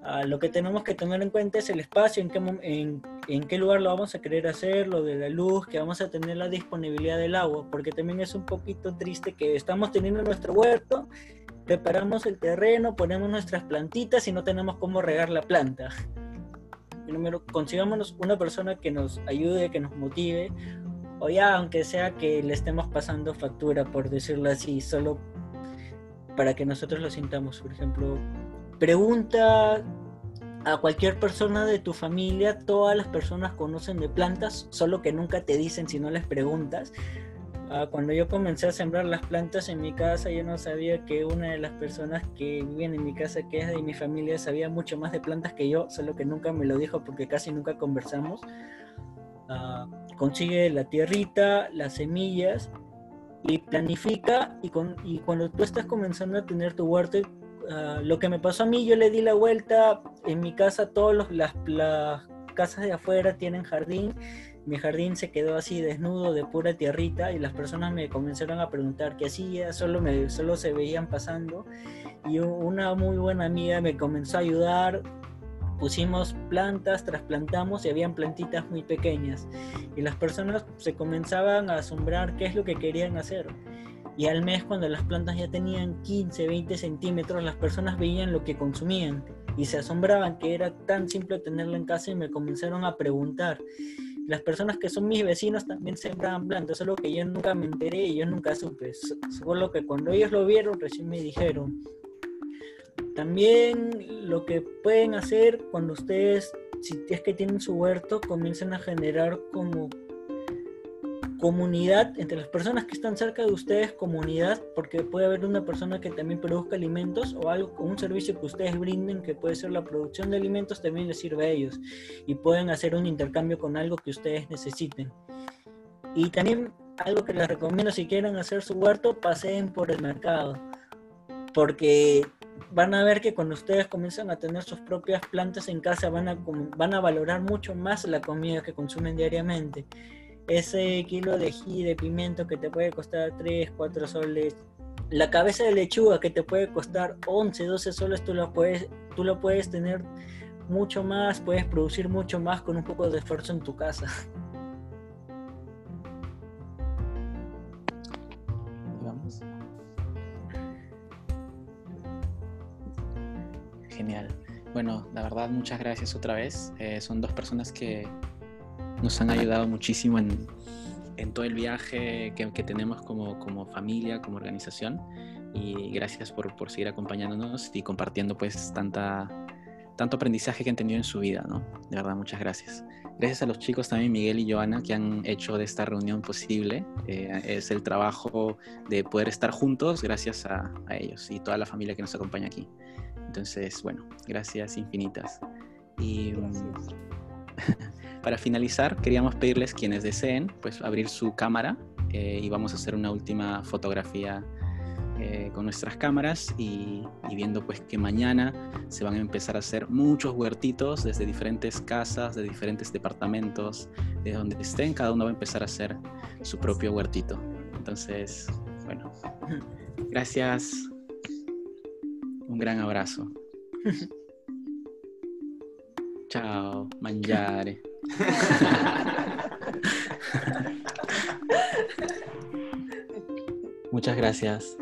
Ah, lo que tenemos que tener en cuenta es el espacio, en qué, en, qué lugar lo vamos a querer hacer, lo de la luz, que vamos a tener la disponibilidad del agua, porque también es un poquito triste que estamos teniendo nuestro huerto, preparamos el terreno, ponemos nuestras plantitas y no tenemos cómo regar la planta. Número, consigámonos una persona que nos ayude, que nos motive, o ya aunque sea que le estemos pasando factura, por decirlo así, solo para que nosotros lo sintamos. Por ejemplo, Pregunta a cualquier persona de tu familia, todas las personas conocen de plantas, solo que nunca te dicen si no les preguntas. Ah, cuando yo comencé a sembrar las plantas en mi casa, yo no sabía que una de las personas que viven en mi casa, que es de mi familia, sabía mucho más de plantas que yo, solo que nunca me lo dijo porque casi nunca conversamos. Ah, consigue la tierrita, las semillas y planifica y, con, y cuando tú estás comenzando a tener tu huerto Ah, lo que me pasó a mí, yo le di la vuelta en mi casa, todas las, las casas de afuera tienen jardín, mi jardín se quedó así desnudo de pura tierrita y las personas me comenzaron a preguntar qué hacía, solo, solo se veían pasando y una muy buena amiga me comenzó a ayudar, pusimos plantas, trasplantamos y habían plantitas muy pequeñas y las personas se comenzaban a asombrar qué es lo que querían hacer. Y al mes, cuando las plantas ya tenían 15, 20 centímetros, las personas veían lo que consumían y se asombraban que era tan simple tenerla en casa y me comenzaron a preguntar. Las personas que son mis vecinos también sembraban plantas, solo que yo nunca me enteré y yo nunca supe. Solo que cuando ellos lo vieron, recién me dijeron. También lo que pueden hacer cuando ustedes, si es que tienen su huerto, comiencen a generar como comunidad, entre las personas que están cerca de ustedes, comunidad, porque puede haber una persona que también produzca alimentos o algo, un servicio que ustedes brinden, que puede ser la producción de alimentos, también les sirve a ellos y pueden hacer un intercambio con algo que ustedes necesiten. Y también algo que les recomiendo si quieren hacer su huerto, paseen por el mercado, porque van a ver que cuando ustedes comienzan a tener sus propias plantas en casa van a, van a valorar mucho más la comida que consumen diariamente ese kilo de ají de pimiento que te puede costar 3, 4 soles, la cabeza de lechuga que te puede costar 11, 12 soles, tú lo puedes, tú lo puedes tener mucho más, puedes producir mucho más con un poco de esfuerzo en tu casa. Genial. Bueno, la verdad, muchas gracias otra vez. Eh, son dos personas que nos han ayudado muchísimo en, en todo el viaje que, que, tenemos como, como familia, como organización. Y gracias por, por seguir acompañándonos y compartiendo pues tanta, tanto aprendizaje que han tenido en su vida, ¿no? De verdad, muchas gracias. gracias a los chicos también, Miguel y Joana, que han hecho de esta reunión posible. Eh, es el trabajo de poder estar juntos gracias a, ellos y toda la familia que nos acompaña aquí. Entonces, bueno, gracias infinitas. Y para finalizar, queríamos pedirles quienes deseen, pues abrir su cámara eh, y vamos a hacer una última fotografía eh, con nuestras cámaras y, viendo pues que mañana se van a empezar a hacer muchos huertitos desde diferentes casas, de diferentes departamentos, de donde estén, cada uno va a empezar a hacer su propio huertito. Entonces, bueno, gracias. Un gran abrazo. Chao, mangiare. Muchas gracias.